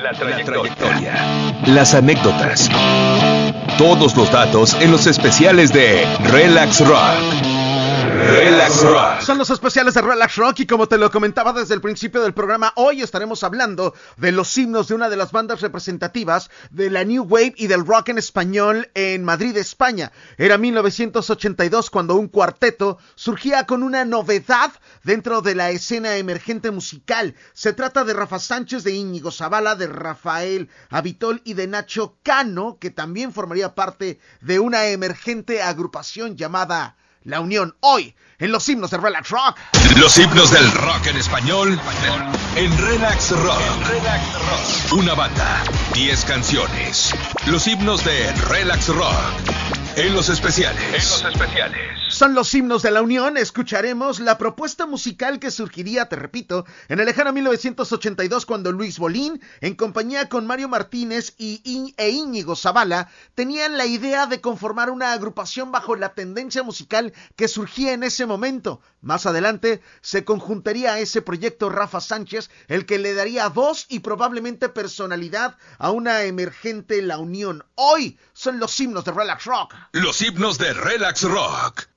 la trayectoria, las anécdotas, todos los datos en los especiales de Relax Rock. Relax Rock. Son los especiales de Relax Rock y como te lo comentaba desde el principio del programa, hoy estaremos hablando de los himnos de una de las bandas representativas de la New Wave y del rock en español en Madrid, España. Era 1982 cuando un cuarteto surgía con una novedad dentro de la escena emergente musical. Se trata de Rafa Sánchez, de Íñigo Zavala, de Rafael Avitol y de Nacho Cano, que también formaría parte de una emergente agrupación llamada la unión hoy en los himnos de Relax Rock. Los himnos del rock en español en Relax Rock. Una banda, 10 canciones. Los himnos de Relax Rock en los especiales. En los especiales. Son los himnos de la Unión. Escucharemos la propuesta musical que surgiría, te repito, en el lejano 1982 cuando Luis Bolín, en compañía con Mario Martínez y e Íñigo Zavala, tenían la idea de conformar una agrupación bajo la tendencia musical que surgía en ese momento. Más adelante se conjuntaría a ese proyecto Rafa Sánchez, el que le daría voz y probablemente personalidad a una emergente La Unión. Hoy son los himnos de Relax Rock. Los himnos de Relax Rock.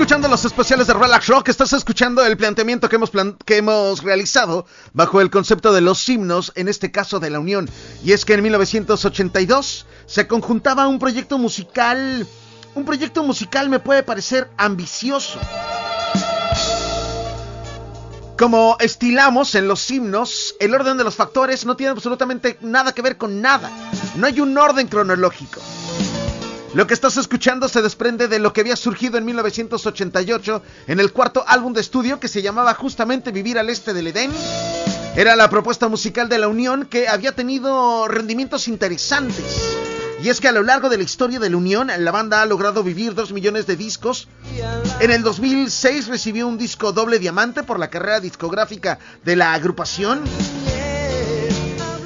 Escuchando los especiales de Relax Rock, estás escuchando el planteamiento que hemos, que hemos realizado bajo el concepto de los himnos, en este caso de la Unión. Y es que en 1982 se conjuntaba un proyecto musical, un proyecto musical me puede parecer ambicioso. Como estilamos en los himnos, el orden de los factores no tiene absolutamente nada que ver con nada. No hay un orden cronológico. Lo que estás escuchando se desprende de lo que había surgido en 1988 en el cuarto álbum de estudio que se llamaba justamente Vivir al Este del Edén. Era la propuesta musical de la Unión que había tenido rendimientos interesantes. Y es que a lo largo de la historia de la Unión, la banda ha logrado vivir 2 millones de discos. En el 2006 recibió un disco doble diamante por la carrera discográfica de la agrupación.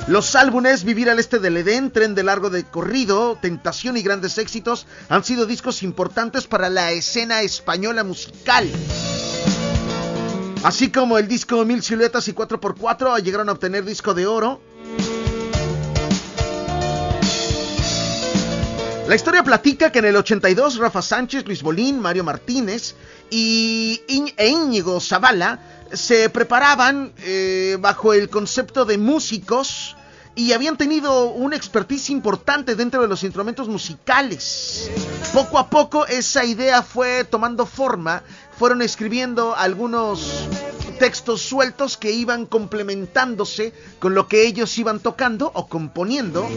Los álbumes Vivir al Este del Edén, Tren de Largo de Corrido, Tentación y Grandes Éxitos han sido discos importantes para la escena española musical. Así como el disco Mil Siluetas y 4x4 llegaron a obtener disco de oro. La historia platica que en el 82 Rafa Sánchez, Luis Bolín, Mario Martínez y e Íñigo Zavala se preparaban eh, bajo el concepto de músicos y habían tenido una expertise importante dentro de los instrumentos musicales. Poco a poco esa idea fue tomando forma, fueron escribiendo algunos textos sueltos que iban complementándose con lo que ellos iban tocando o componiendo.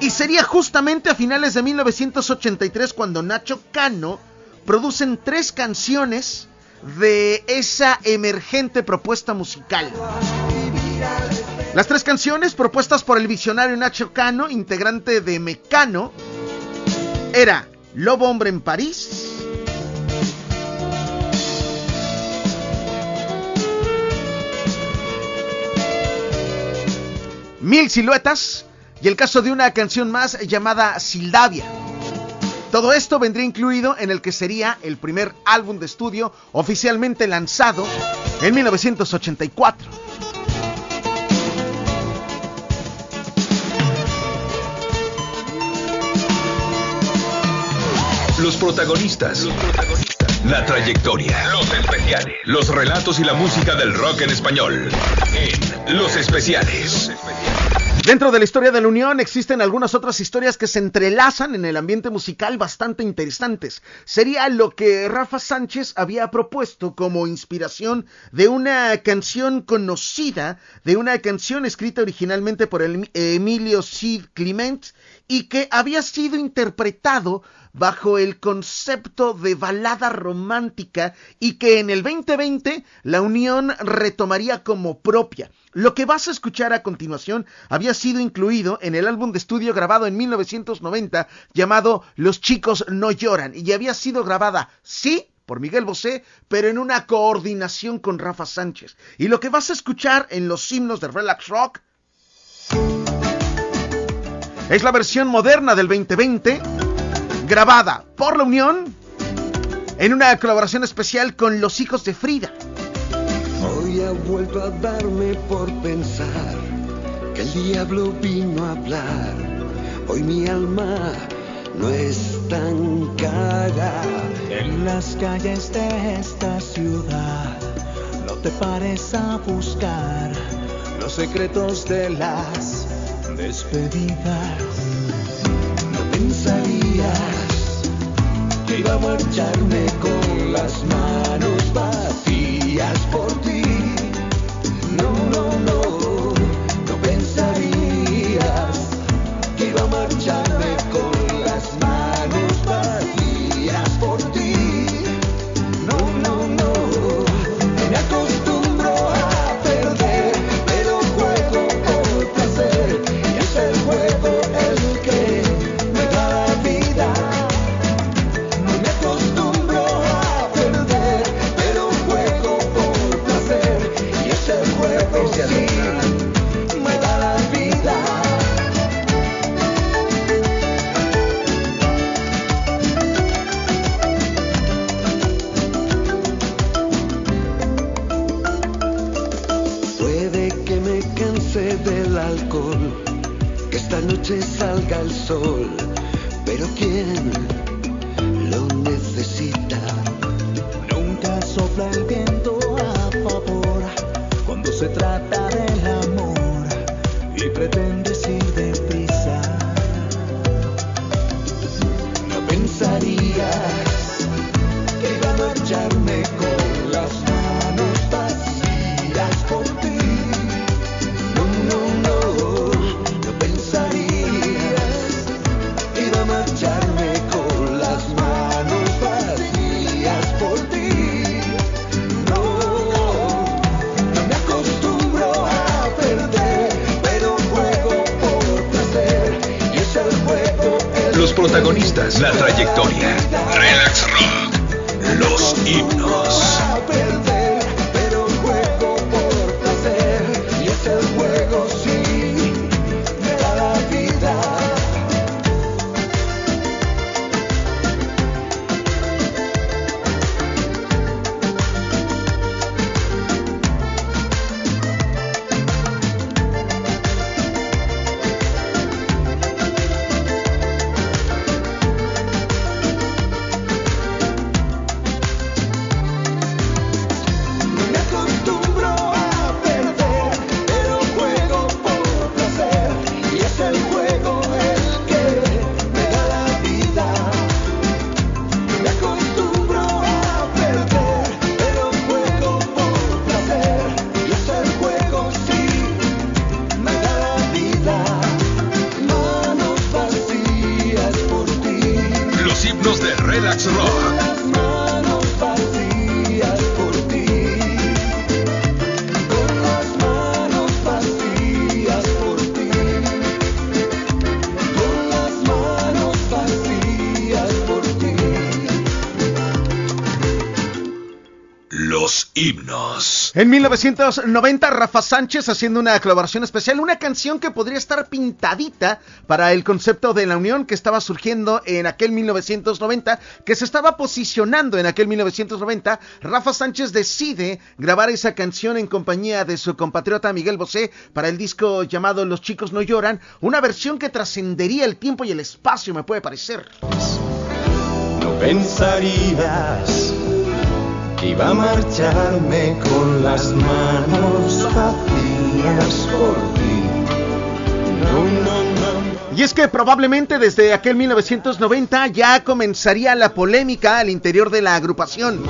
Y sería justamente a finales de 1983 cuando Nacho Cano producen tres canciones de esa emergente propuesta musical. Las tres canciones propuestas por el visionario Nacho Cano, integrante de Mecano, era Lobo Hombre en París, Mil Siluetas y el caso de una canción más llamada Sildavia. Todo esto vendría incluido en el que sería el primer álbum de estudio oficialmente lanzado en 1984. Los protagonistas. Los protagonistas. La trayectoria. Los especiales. Los relatos y la música del rock en español. En Los Especiales. Dentro de la historia de la Unión existen algunas otras historias que se entrelazan en el ambiente musical bastante interesantes. Sería lo que Rafa Sánchez había propuesto como inspiración de una canción conocida, de una canción escrita originalmente por Emilio Cid Clement y que había sido interpretado bajo el concepto de balada romántica y que en el 2020 la Unión retomaría como propia. Lo que vas a escuchar a continuación había sido incluido en el álbum de estudio grabado en 1990 llamado Los chicos no lloran y había sido grabada, sí, por Miguel Bosé, pero en una coordinación con Rafa Sánchez. Y lo que vas a escuchar en los himnos de Relax Rock es la versión moderna del 2020, grabada por la Unión en una colaboración especial con Los Hijos de Frida. Hoy ha vuelto a darme por pensar que el diablo vino a hablar. Hoy mi alma no es tan cara. En las calles de esta ciudad no te pares a buscar los secretos de las despedidas. No pensarías que iba a marcharme con las manos vacías por ti. No, Los himnos. En 1990, Rafa Sánchez haciendo una colaboración especial, una canción que podría estar pintadita para el concepto de la unión que estaba surgiendo en aquel 1990, que se estaba posicionando en aquel 1990. Rafa Sánchez decide grabar esa canción en compañía de su compatriota Miguel Bosé para el disco llamado Los chicos no lloran, una versión que trascendería el tiempo y el espacio, me puede parecer. No pensarías iba a marcharme con las manos vacías por ti. Y es que probablemente desde aquel 1990 ya comenzaría la polémica al interior de la agrupación.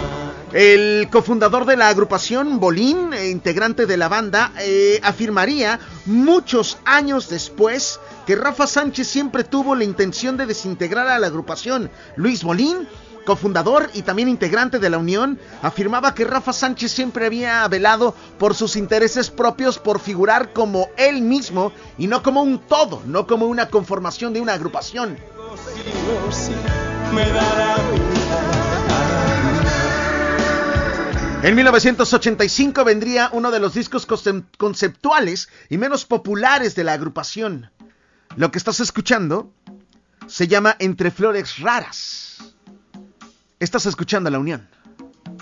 El cofundador de la agrupación, Bolín, eh, integrante de la banda, eh, afirmaría muchos años después que Rafa Sánchez siempre tuvo la intención de desintegrar a la agrupación. Luis Bolín, cofundador y también integrante de la Unión, afirmaba que Rafa Sánchez siempre había velado por sus intereses propios por figurar como él mismo y no como un todo, no como una conformación de una agrupación. En 1985 vendría uno de los discos concep- conceptuales y menos populares de la agrupación. Lo que estás escuchando se llama Entre Flores Raras. Estás escuchando la Unión.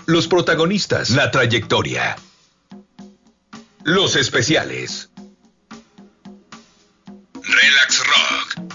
Los protagonistas, la trayectoria. Los especiales. Relax Rock.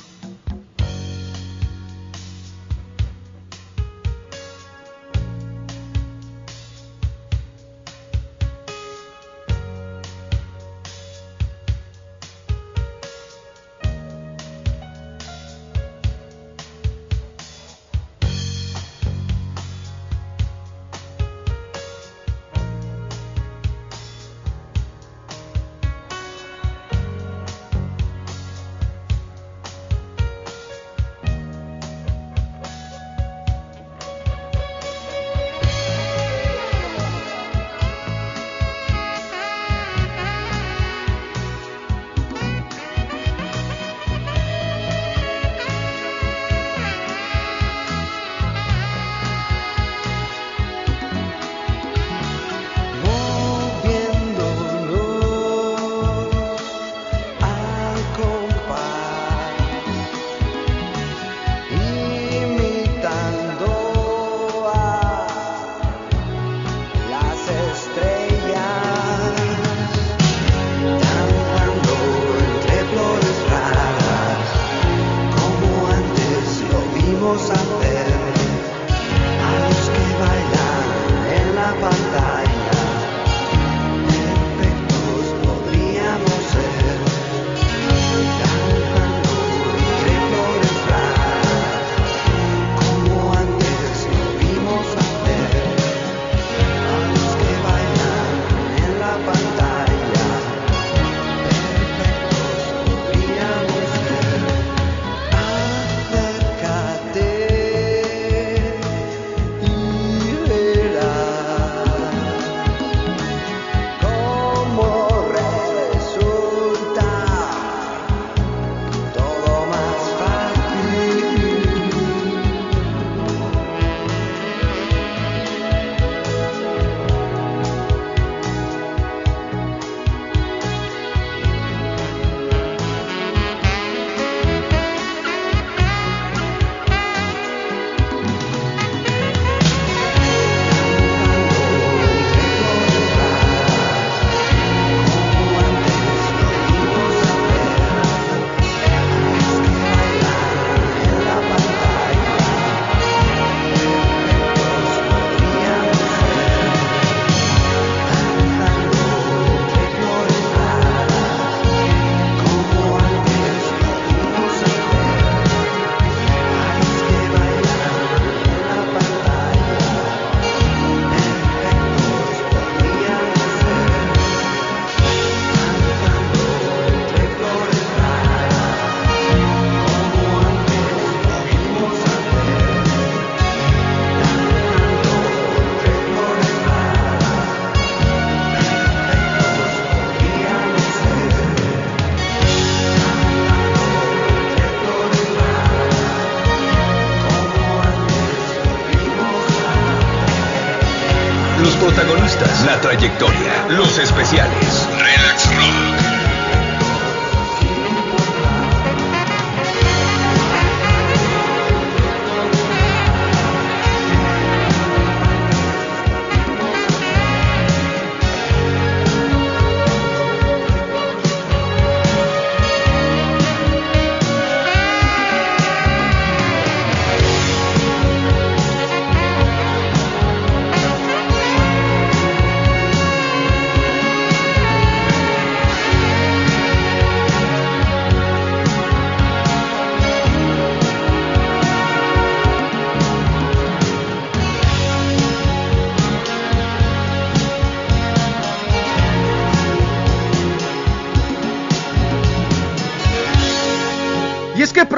Protagonistas, la trayectoria, los especiales. Relax Rock.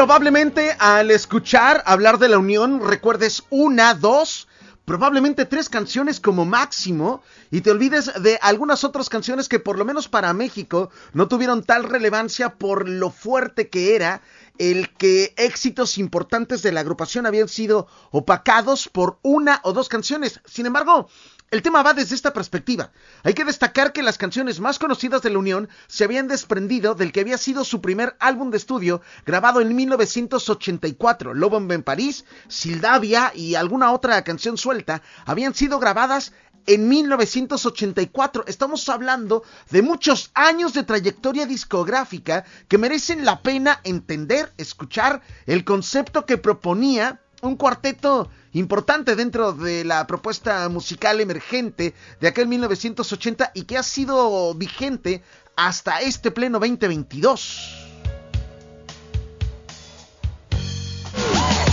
Probablemente al escuchar hablar de la unión recuerdes una, dos, probablemente tres canciones como máximo y te olvides de algunas otras canciones que por lo menos para México no tuvieron tal relevancia por lo fuerte que era el que éxitos importantes de la agrupación habían sido opacados por una o dos canciones. Sin embargo, el tema va desde esta perspectiva. Hay que destacar que las canciones más conocidas de la Unión se habían desprendido del que había sido su primer álbum de estudio grabado en 1984. Lobo en París, Sildavia y alguna otra canción suelta habían sido grabadas en 1984. Estamos hablando de muchos años de trayectoria discográfica que merecen la pena entender, escuchar el concepto que proponía un cuarteto importante dentro de la propuesta musical emergente de aquel 1980 y que ha sido vigente hasta este pleno 2022.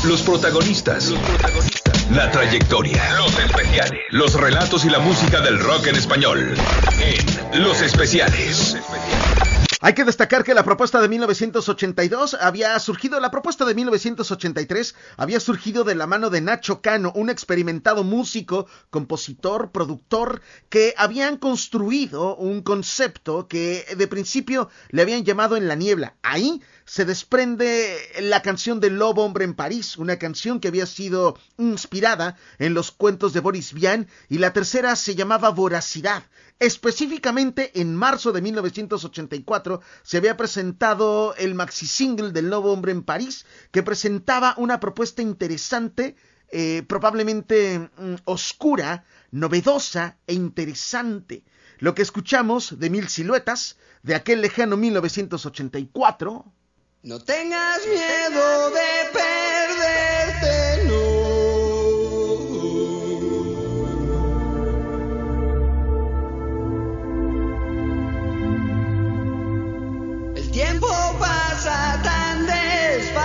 Los protagonistas. Los protagonistas. La trayectoria. Los especiales. Los relatos y la música del rock en español. En Los especiales. Los especiales. Hay que destacar que la propuesta de 1982 había surgido, la propuesta de 1983 había surgido de la mano de Nacho Cano, un experimentado músico, compositor, productor, que habían construido un concepto que de principio le habían llamado En la Niebla. Ahí se desprende la canción de Lobo Hombre en París, una canción que había sido inspirada en los cuentos de Boris Vian, y la tercera se llamaba Voracidad. Específicamente en marzo de 1984 se había presentado el maxi single del Lobo Hombre en París, que presentaba una propuesta interesante, eh, probablemente mm, oscura, novedosa e interesante. Lo que escuchamos de Mil Siluetas, de aquel lejano 1984. No tengas miedo de perderte, no.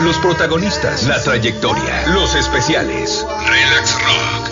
Los protagonistas, la trayectoria, los especiales. Relax Rock.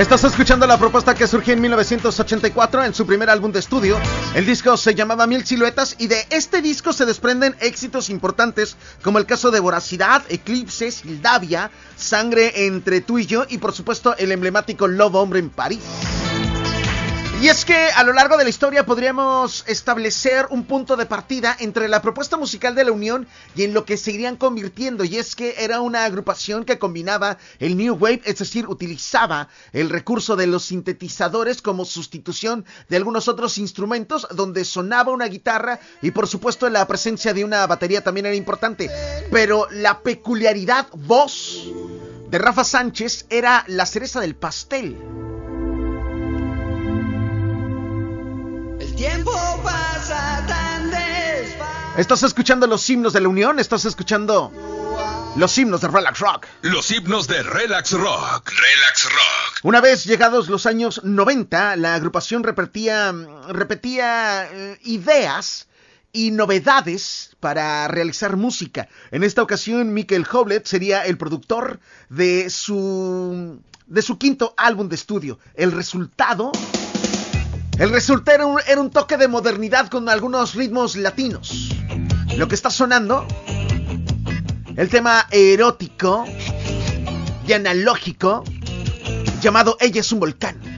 Estás escuchando la propuesta que surgió en 1984 en su primer álbum de estudio. El disco se llamaba Mil Siluetas y de este disco se desprenden éxitos importantes como el caso de Voracidad, Eclipse, Sildavia, Sangre entre tú y yo y por supuesto el emblemático Lobo Hombre en París. Y es que a lo largo de la historia podríamos establecer un punto de partida entre la propuesta musical de la Unión y en lo que se irían convirtiendo. Y es que era una agrupación que combinaba el New Wave, es decir, utilizaba el recurso de los sintetizadores como sustitución de algunos otros instrumentos, donde sonaba una guitarra y por supuesto la presencia de una batería también era importante. Pero la peculiaridad voz de Rafa Sánchez era la cereza del pastel. Tiempo pasa tan Estás escuchando los himnos de la Unión, estás escuchando los himnos de Relax Rock. Los himnos de Relax Rock. Relax Rock. Una vez llegados los años 90, la agrupación repetía, repetía eh, ideas y novedades para realizar música. En esta ocasión, Michael Hoblet sería el productor de su, de su quinto álbum de estudio. El resultado el resultado era un, toque de modernidad con algunos ritmos latinos. Lo que está sonando, el tema erótico y analógico llamado Ella es un volcán.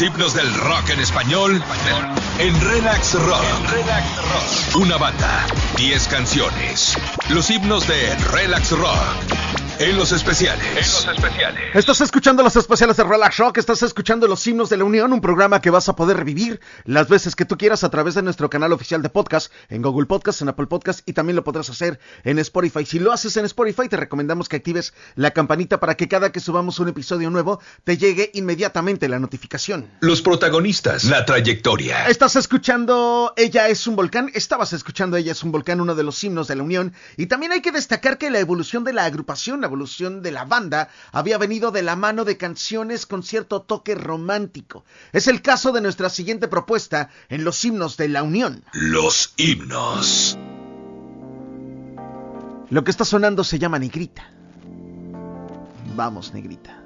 Los himnos del rock en español en Relax Rock. Una banda, 10 canciones. Los himnos de Relax Rock. En los especiales. En los especiales. Estás escuchando los especiales de Relax Rock, estás escuchando los himnos de la Unión, un programa que vas a poder revivir las veces que tú quieras a través de nuestro canal oficial de podcast, en Google Podcast, en Apple Podcast y también lo podrás hacer en Spotify. Si lo haces en Spotify, te recomendamos que actives la campanita para que cada que subamos un episodio nuevo te llegue inmediatamente la notificación. Los protagonistas, la trayectoria. Estás escuchando Ella es un volcán, estabas escuchando Ella es un volcán, uno de los himnos de la Unión, y también hay que destacar que la evolución de la agrupación, la evolución de la banda había venido de la mano de canciones con cierto toque romántico. Es el caso de nuestra siguiente propuesta en los himnos de la Unión. Los himnos. Lo que está sonando se llama Negrita. Vamos, Negrita.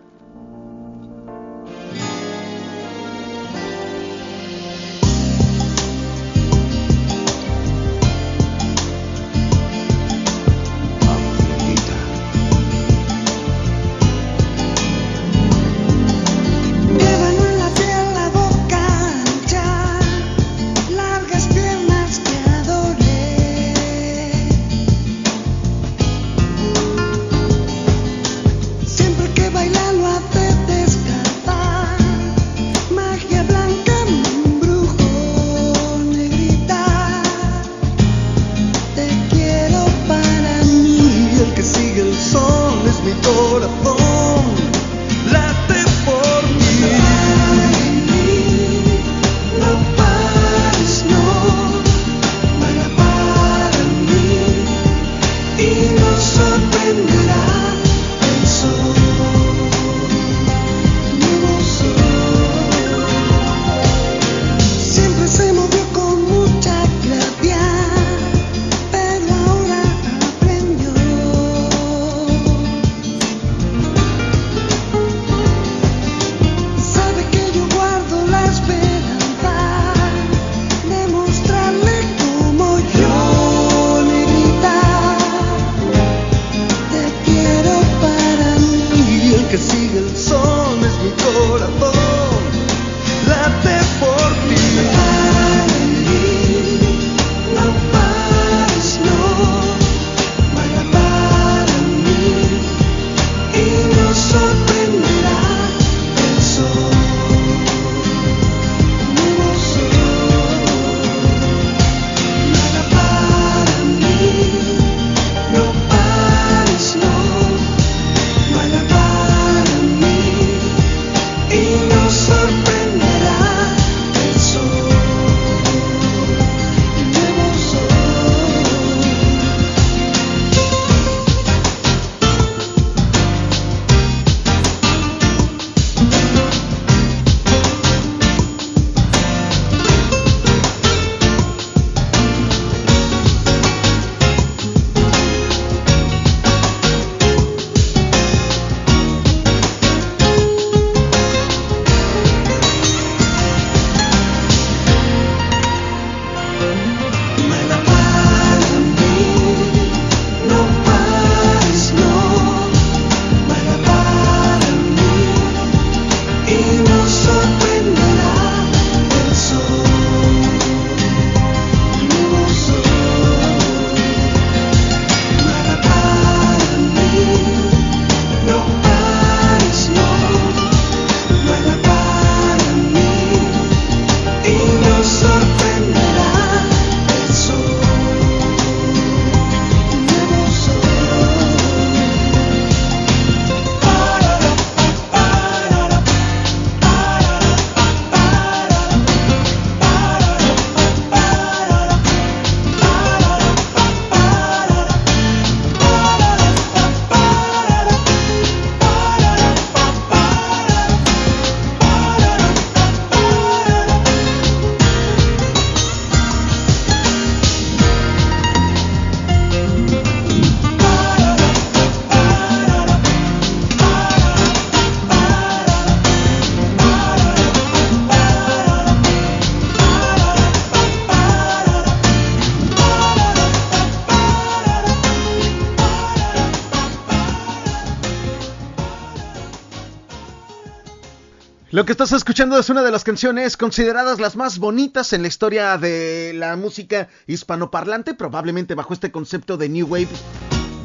Lo que estás escuchando es una de las canciones consideradas las más bonitas en la historia de la música hispanoparlante, probablemente bajo este concepto de New Wave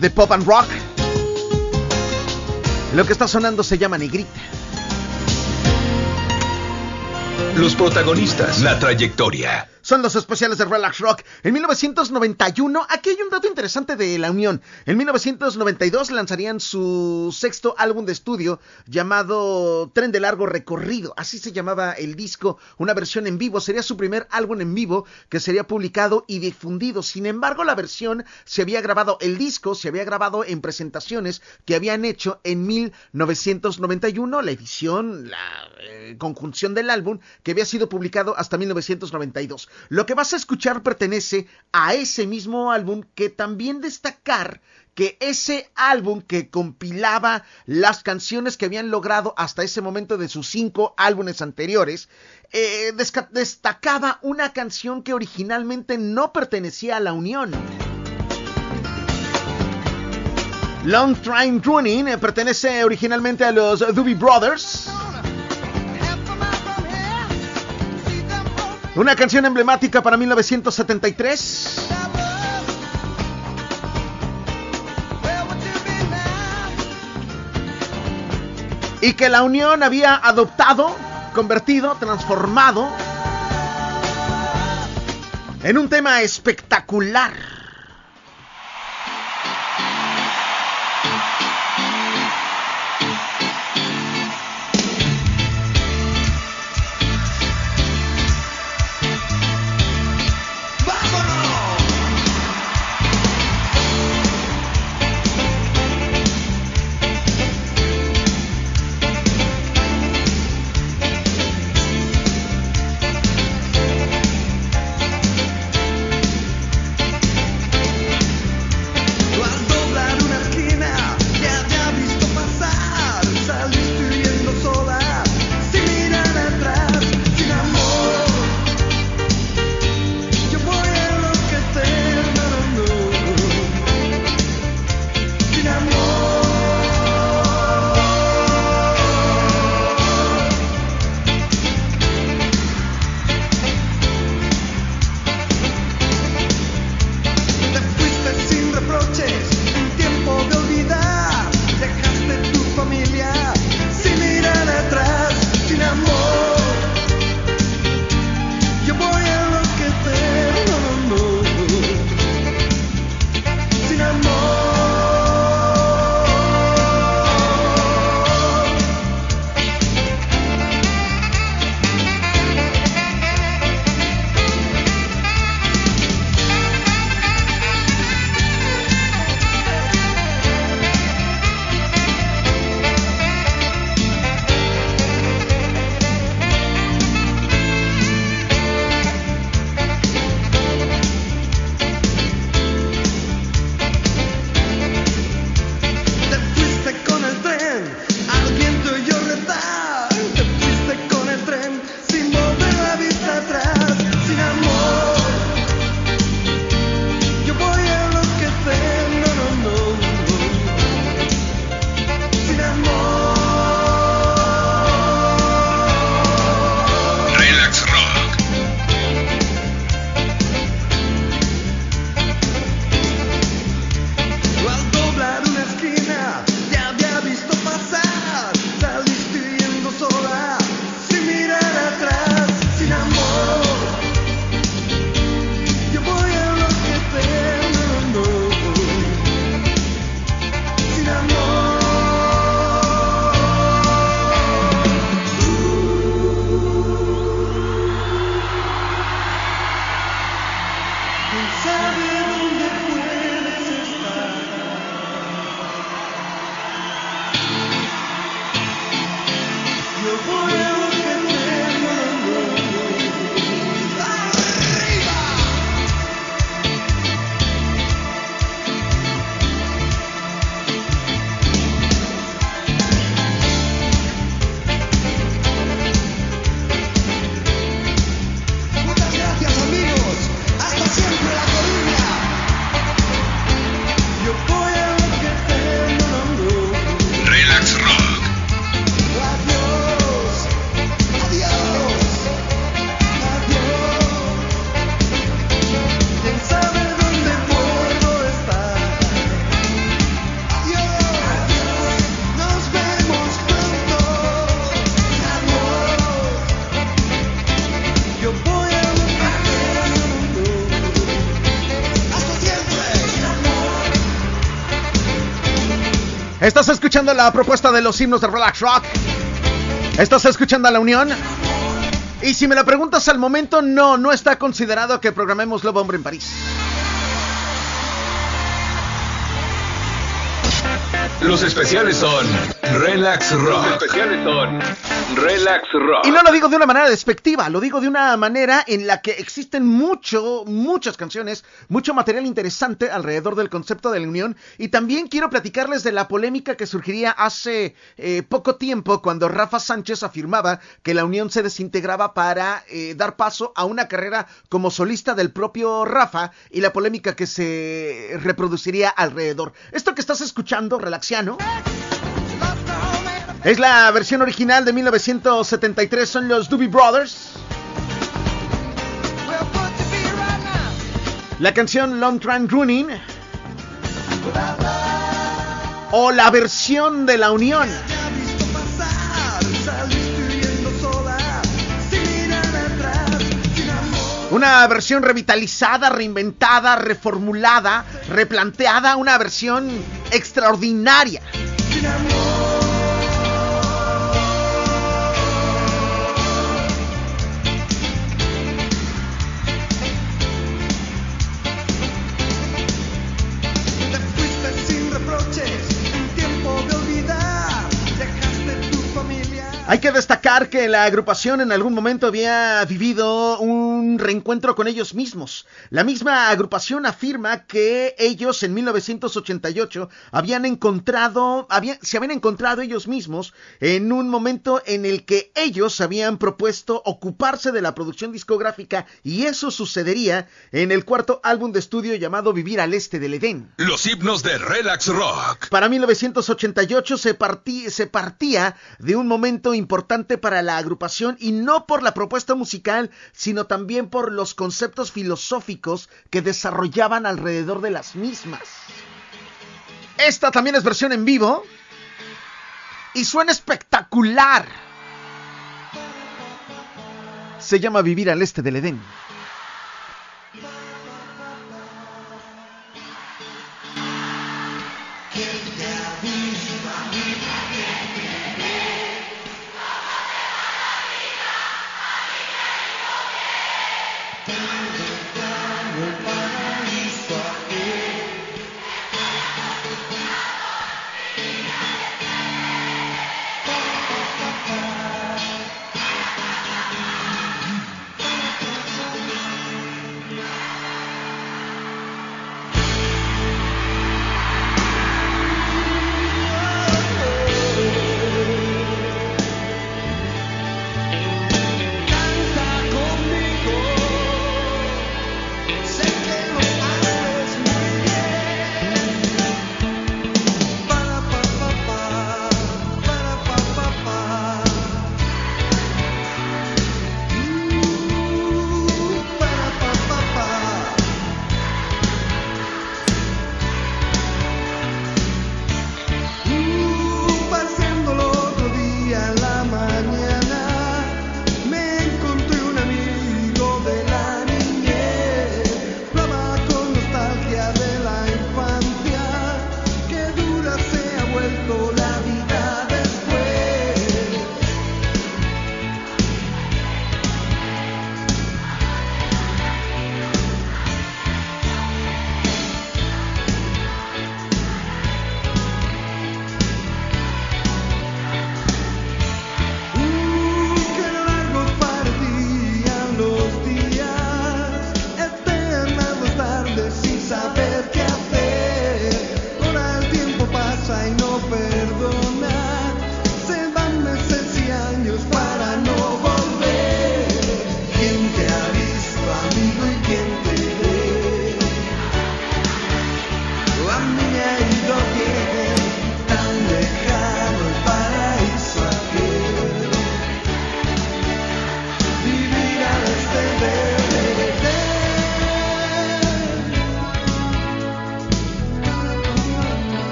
de pop and rock. Lo que está sonando se llama Negrita. Los protagonistas, la trayectoria son los especiales de Relax Rock. En 1991, aquí hay un dato interesante de la Unión. En 1992 lanzarían su sexto álbum de estudio llamado Tren de Largo Recorrido. Así se llamaba el disco, una versión en vivo. Sería su primer álbum en vivo que sería publicado y difundido. Sin embargo, la versión se había grabado, el disco se había grabado en presentaciones que habían hecho en 1991, la edición, la eh, conjunción del álbum que había sido publicado hasta 1992. Lo que vas a escuchar pertenece a ese mismo álbum que también destacar que ese álbum que compilaba las canciones que habían logrado hasta ese momento de sus cinco álbumes anteriores, eh, destacaba una canción que originalmente no pertenecía a la Unión. Long Train Running eh, pertenece originalmente a los Doobie Brothers. Una canción emblemática para 1973. Y que la Unión había adoptado, convertido, transformado en un tema espectacular. Estás escuchando la propuesta de los himnos de Relax Rock. Estás escuchando a la Unión. Y si me la preguntas al momento, no, no está considerado que programemos Lobo Hombre en París. Los especiales son Relax Rock. Los especiales son Relax Rock. Y no lo digo de una manera despectiva, lo digo de una manera en la que existen mucho, muchas canciones, mucho material interesante alrededor del concepto de la unión. Y también quiero platicarles de la polémica que surgiría hace eh, poco tiempo cuando Rafa Sánchez afirmaba que la unión se desintegraba para eh, dar paso a una carrera como solista del propio Rafa y la polémica que se reproduciría alrededor. Esto que estás escuchando, Es la versión original de 1973, son los Doobie Brothers. La canción Long Train Running. O la versión de la Unión. Una versión revitalizada, reinventada, reformulada, replanteada, una versión extraordinaria. Hay que destacar que la agrupación en algún momento había vivido un reencuentro con ellos mismos. La misma agrupación afirma que ellos en 1988 habían encontrado, se habían encontrado ellos mismos en un momento en el que ellos habían propuesto ocuparse de la producción discográfica y eso sucedería en el cuarto álbum de estudio llamado Vivir al Este del Edén. Los himnos de Relax Rock. Para 1988 se, se partía de un momento importante para la agrupación y no por la propuesta musical, sino también por los conceptos filosóficos que desarrollaban alrededor de las mismas. Esta también es versión en vivo y suena espectacular. Se llama Vivir al Este del Edén.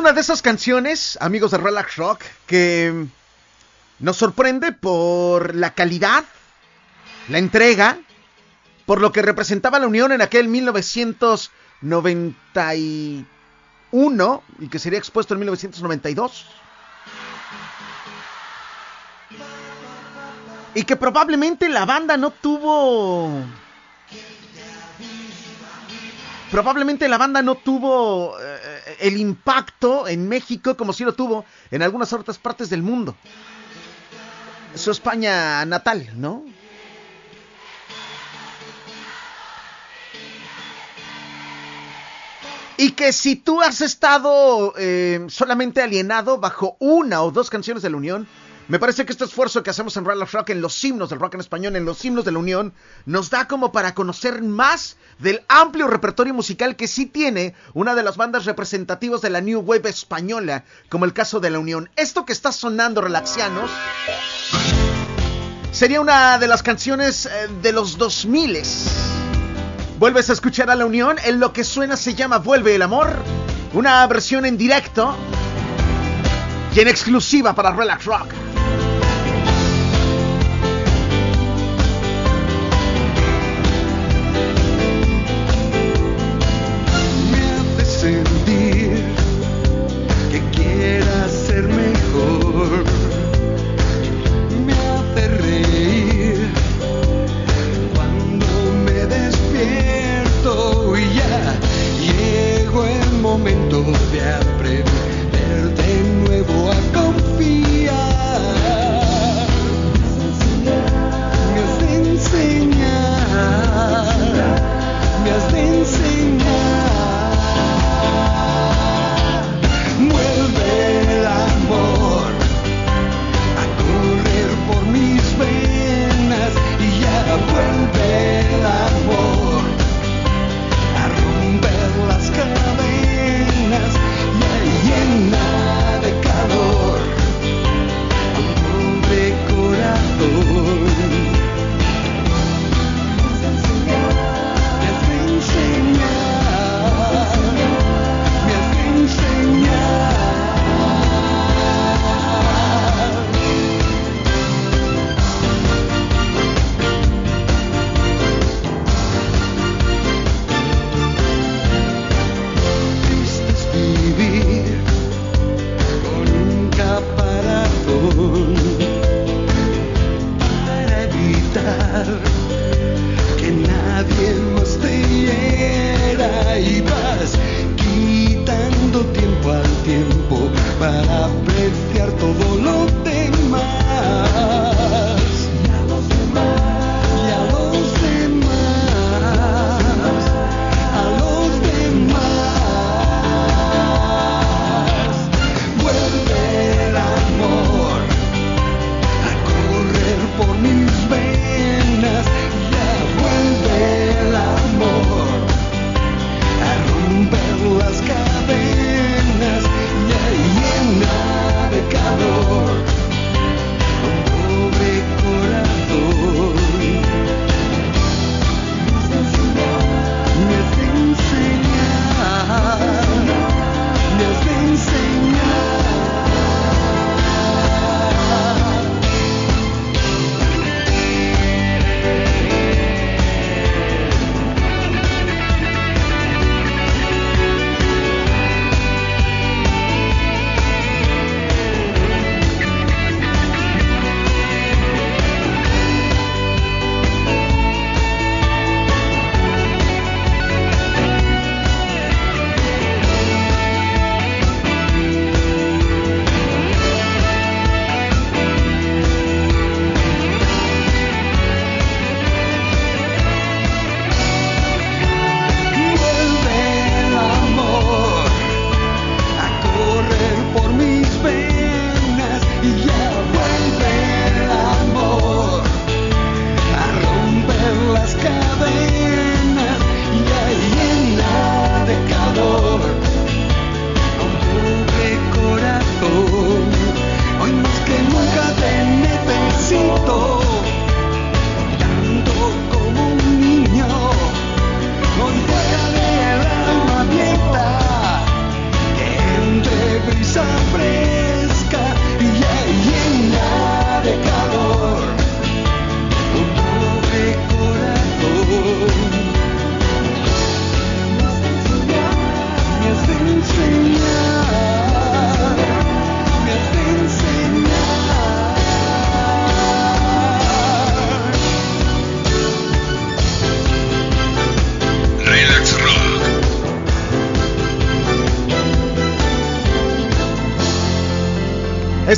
Una de esas canciones, amigos de Relax Rock, que nos sorprende por la calidad, la entrega, por lo que representaba la Unión en aquel 1991 y que sería expuesto en 1992. Y que probablemente la banda no tuvo probablemente la banda no tuvo eh, el impacto en México como si lo tuvo en algunas otras partes del mundo. Su España natal, ¿no? Y que si tú has estado eh, solamente alienado bajo una o dos canciones de la Unión, me parece que este esfuerzo que hacemos en Royal Rock, en los himnos del rock en español, en los himnos de la Unión, nos da como para conocer más del amplio repertorio musical que sí tiene una de las bandas representativas de la New Wave española, como el caso de la Unión. Esto que está sonando, Relaxianos, sería una de las canciones eh, de los 2000 Vuelves a escuchar a la Unión, en lo que suena se llama Vuelve el Amor, una versión en directo y en exclusiva para Relax Rock.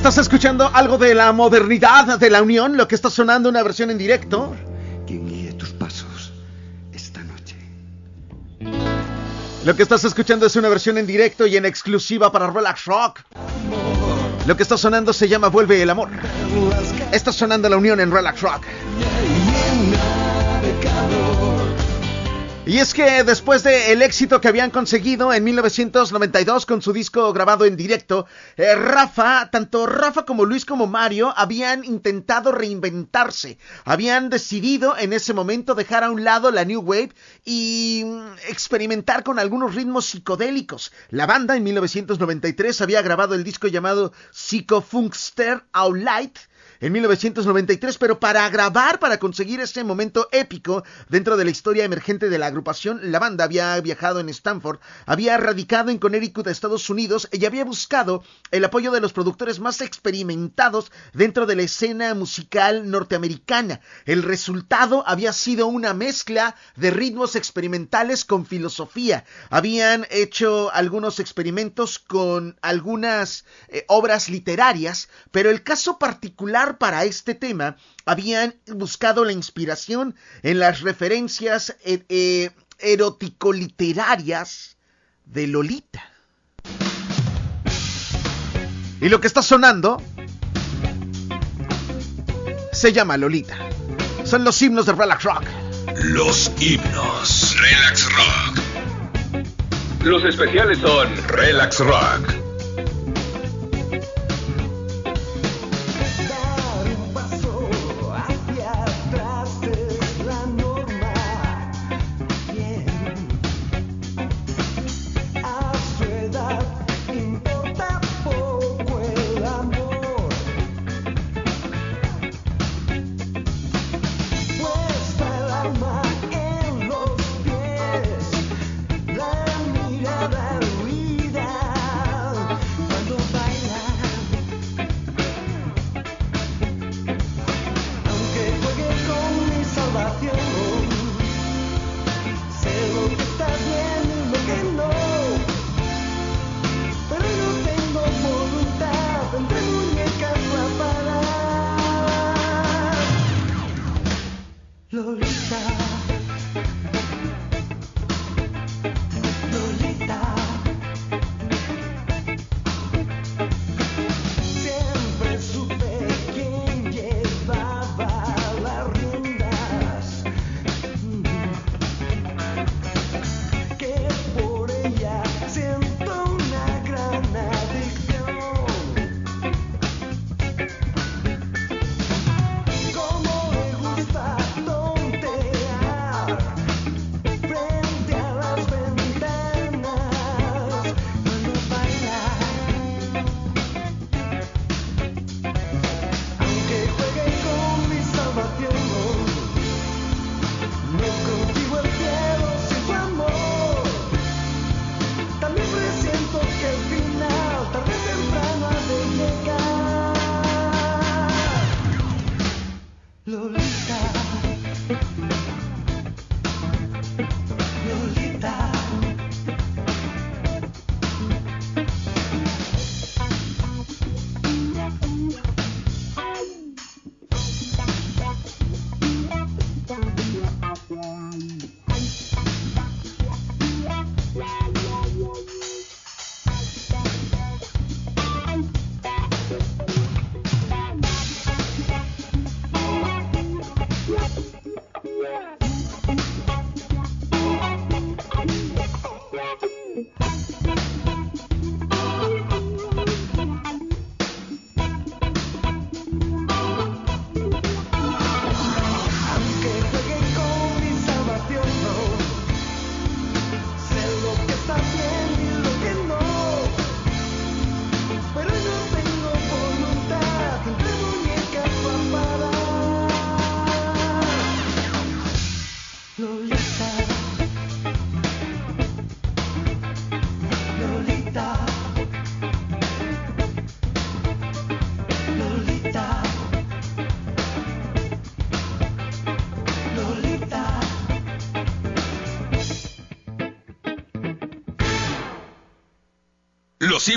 Estás escuchando algo de la modernidad de la Unión, lo que está sonando una versión en directo. Quien guíe tus pasos esta noche. Lo que estás escuchando es una versión en directo y en exclusiva para Relax Rock. Lo que está sonando se llama Vuelve el amor. Está sonando la Unión en Relax Rock. Y es que después del éxito que habían conseguido en 1992 con su disco grabado en directo, eh, Rafa, tanto Rafa como Luis como Mario habían intentado reinventarse. Habían decidido en ese momento dejar a un lado la New Wave y mm, experimentar con algunos ritmos psicodélicos. La banda en 1993 había grabado el disco llamado Psychofunkster All Light en 1993, pero para grabar, para conseguir ese momento épico dentro de la historia emergente de la agrupación, la banda había viajado en Stanford, había radicado en Connecticut, Estados Unidos, y había buscado el apoyo de los productores más experimentados dentro de la escena musical norteamericana. El resultado había sido una mezcla de ritmos experimentales con filosofía. Habían hecho algunos experimentos con algunas eh, obras literarias, pero el caso particular para este tema habían buscado la inspiración en las referencias eh, eh, erótico-literarias de Lolita. Y lo que está sonando se llama Lolita. Son los himnos de Relax Rock. Los himnos. Relax Rock. Los especiales son Relax Rock.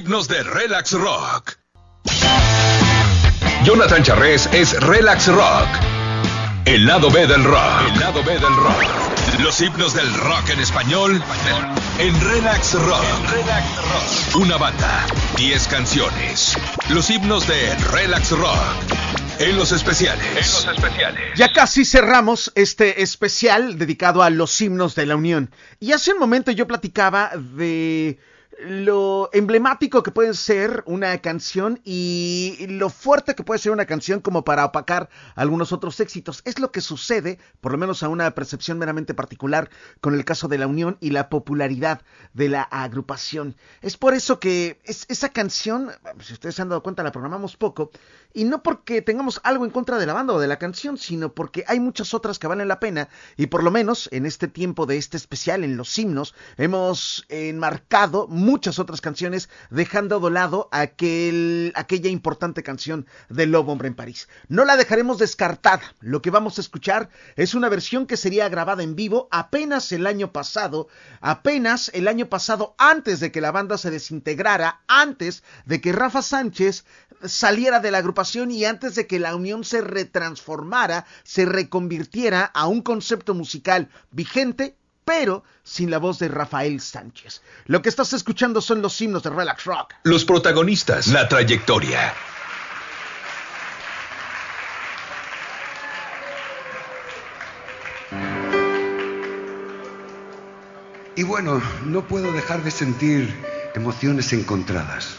Himnos de Relax Rock. Jonathan Charrés es Relax Rock. El lado B del rock. El lado B del rock. Los himnos del rock en español en Relax Rock. Relax Rock. Una banda, 10 canciones. Los himnos de Relax Rock. En los especiales. En los especiales. Ya casi cerramos este especial dedicado a los himnos de la Unión. Y hace un momento yo platicaba de lo emblemático que puede ser una canción y lo fuerte que puede ser una canción como para opacar algunos otros éxitos. Es lo que sucede, por lo menos a una percepción meramente particular, con el caso de la unión y la popularidad de la agrupación. Es por eso que es, esa canción, si ustedes se han dado cuenta, la programamos poco, y no porque tengamos algo en contra de la banda o de la canción, sino porque hay muchas otras que valen la pena, y por lo menos en este tiempo de este especial, en los himnos, hemos enmarcado muchas otras canciones, dejando de lado aquel, aquella importante canción de Lobo Hombre en París. No la dejaremos descartada. Lo que vamos a escuchar es una versión que sería grabada en vivo apenas el año pasado, apenas el año pasado, antes de que la banda se desintegrara, antes de que Rafa Sánchez saliera de la agrupación y antes de que la unión se retransformara, se reconvirtiera a un concepto musical vigente pero sin la voz de Rafael Sánchez. Lo que estás escuchando son los himnos de Relax Rock. Los protagonistas, la trayectoria. Y bueno, no puedo dejar de sentir emociones encontradas.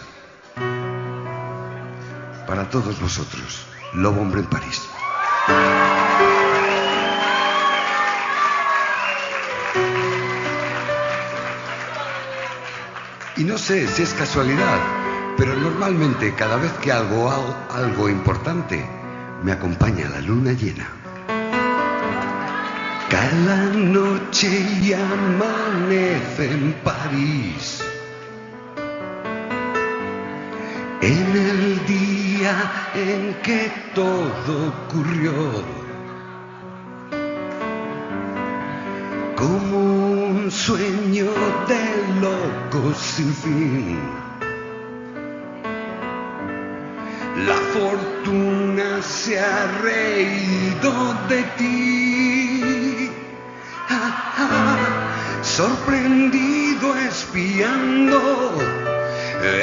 Para todos vosotros, Lobo Hombre en París. Y no sé si es casualidad, pero normalmente cada vez que hago algo importante, me acompaña la luna llena. Cada noche y amanece en París. En el día en que todo ocurrió. Como un sueño de loco sin fin. La fortuna se ha reído de ti. Ah, ah, sorprendido espiando,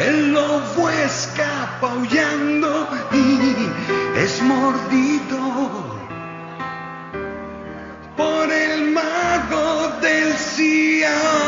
el lobo escapa aullando y es mordido Yeah.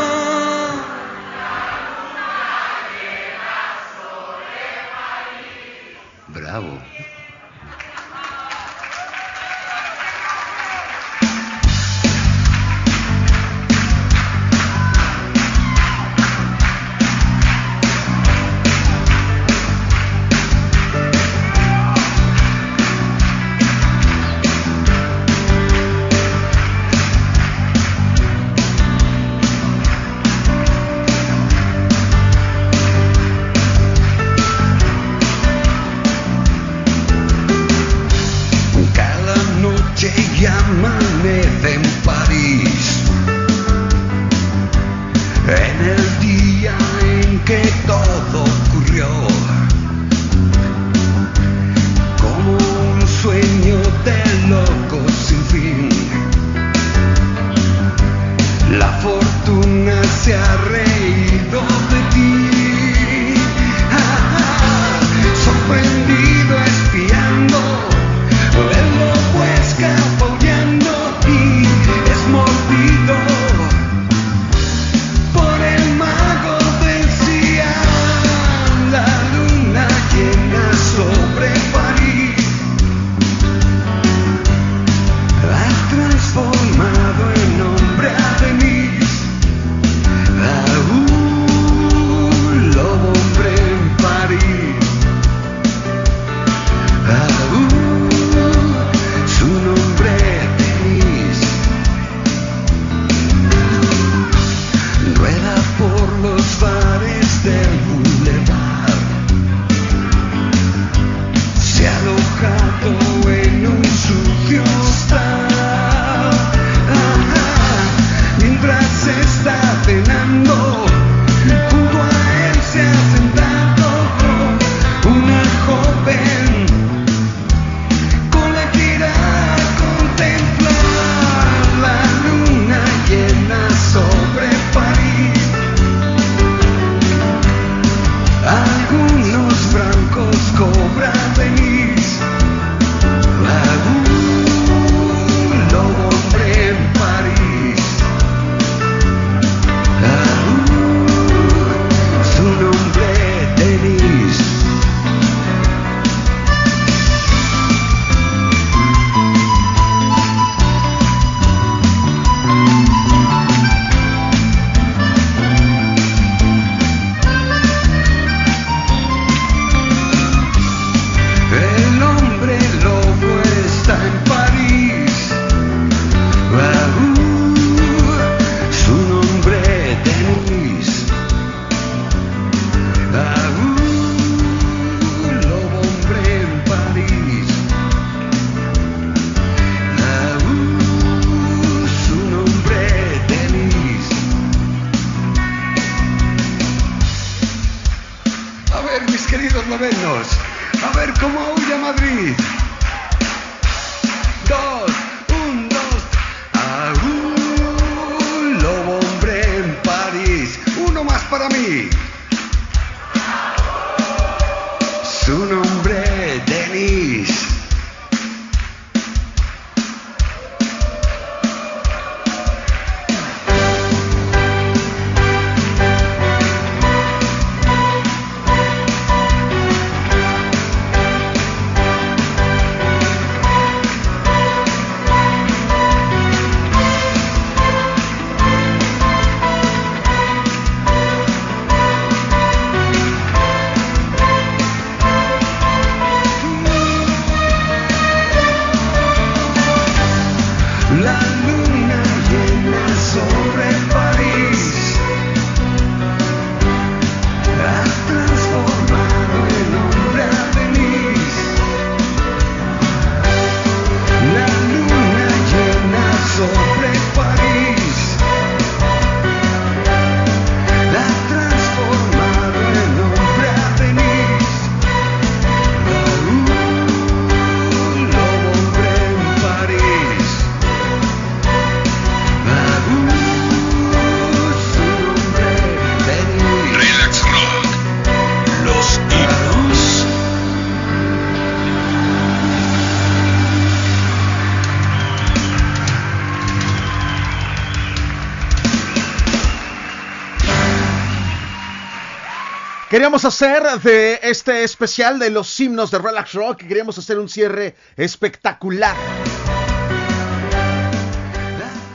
Queríamos hacer de este especial de los himnos de Relax Rock, queríamos hacer un cierre espectacular.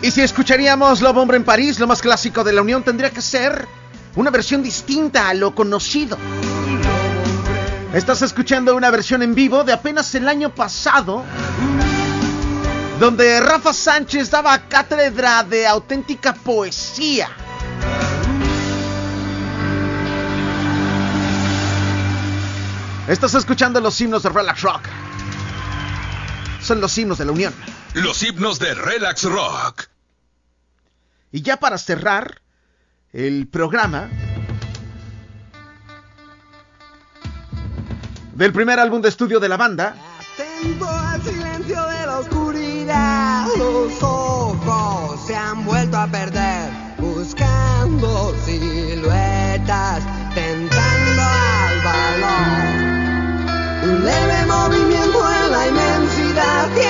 Y si escucharíamos Love Hombre en París, lo más clásico de la Unión, tendría que ser una versión distinta a lo conocido. Estás escuchando una versión en vivo de apenas el año pasado, donde Rafa Sánchez daba cátedra de auténtica poesía. Estás escuchando los himnos de Relax Rock. Son los himnos de la Unión. Los himnos de Relax Rock. Y ya para cerrar el programa del primer álbum de estudio de la banda. Atento al silencio de la oscuridad, los ojos se han vuelto a perder, buscando siluetas, tentando al valor. Leve movimiento en la inmensidad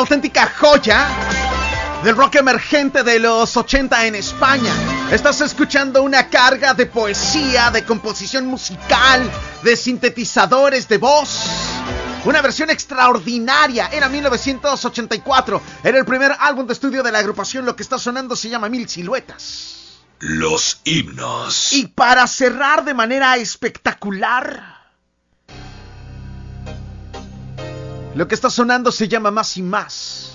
auténtica joya del rock emergente de los 80 en España. Estás escuchando una carga de poesía, de composición musical, de sintetizadores de voz. Una versión extraordinaria. Era 1984. Era el primer álbum de estudio de la agrupación. Lo que está sonando se llama Mil Siluetas. Los himnos. Y para cerrar de manera espectacular. Lo que está sonando se llama Más y Más.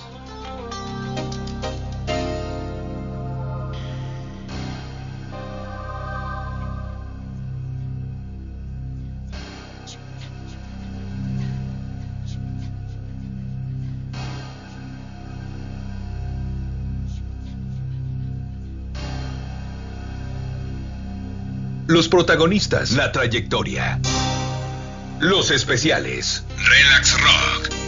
Los protagonistas, la trayectoria. Los especiales. Relax Rock.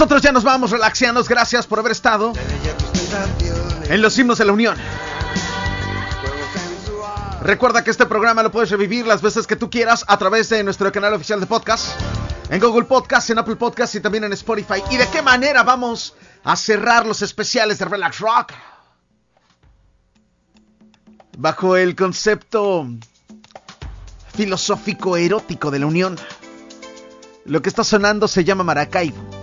Nosotros ya nos vamos, relaxeanos. Gracias por haber estado en los himnos de la Unión. Recuerda que este programa lo puedes revivir las veces que tú quieras a través de nuestro canal oficial de podcast, en Google Podcast, en Apple Podcast y también en Spotify. ¿Y de qué manera vamos a cerrar los especiales de Relax Rock? Bajo el concepto filosófico erótico de la unión. Lo que está sonando se llama Maracaibo.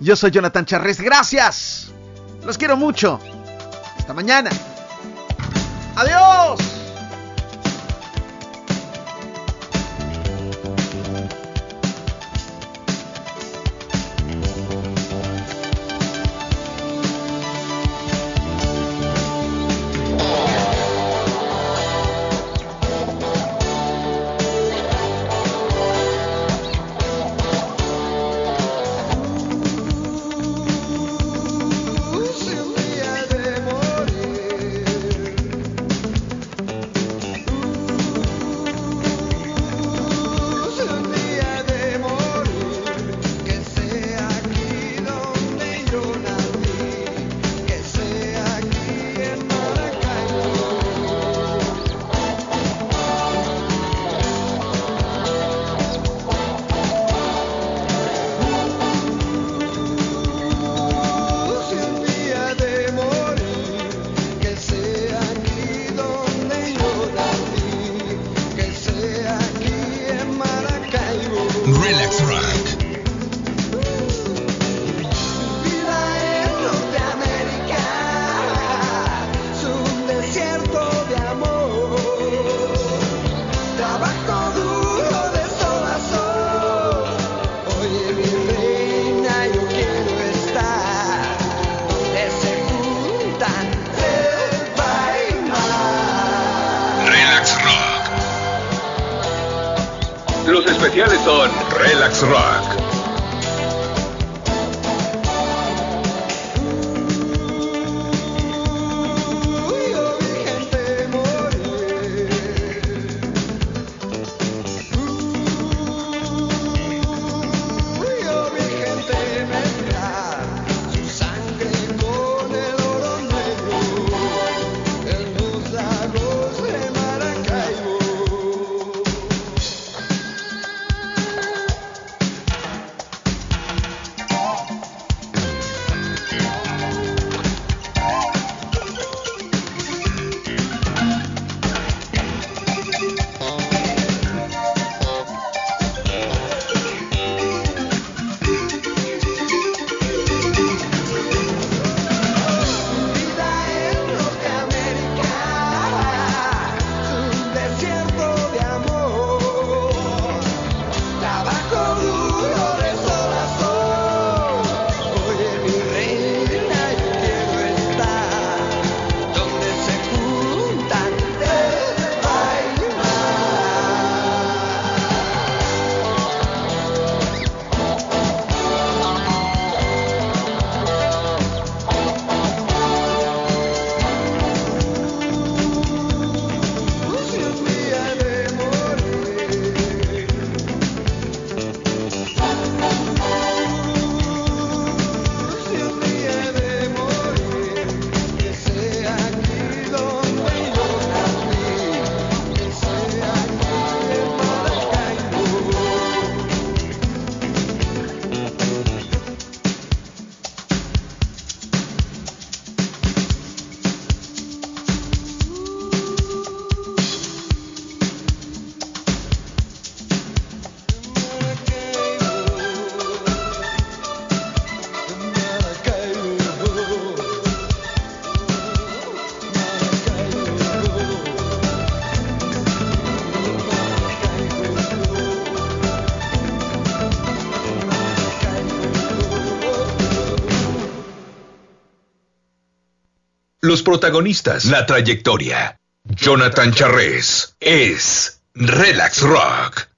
Yo soy Jonathan Charres. Gracias. Los quiero mucho. Hasta mañana. Adiós. Los especiales son Relax Rock Los protagonistas, la trayectoria. Jonathan Charrés es Relax Rock.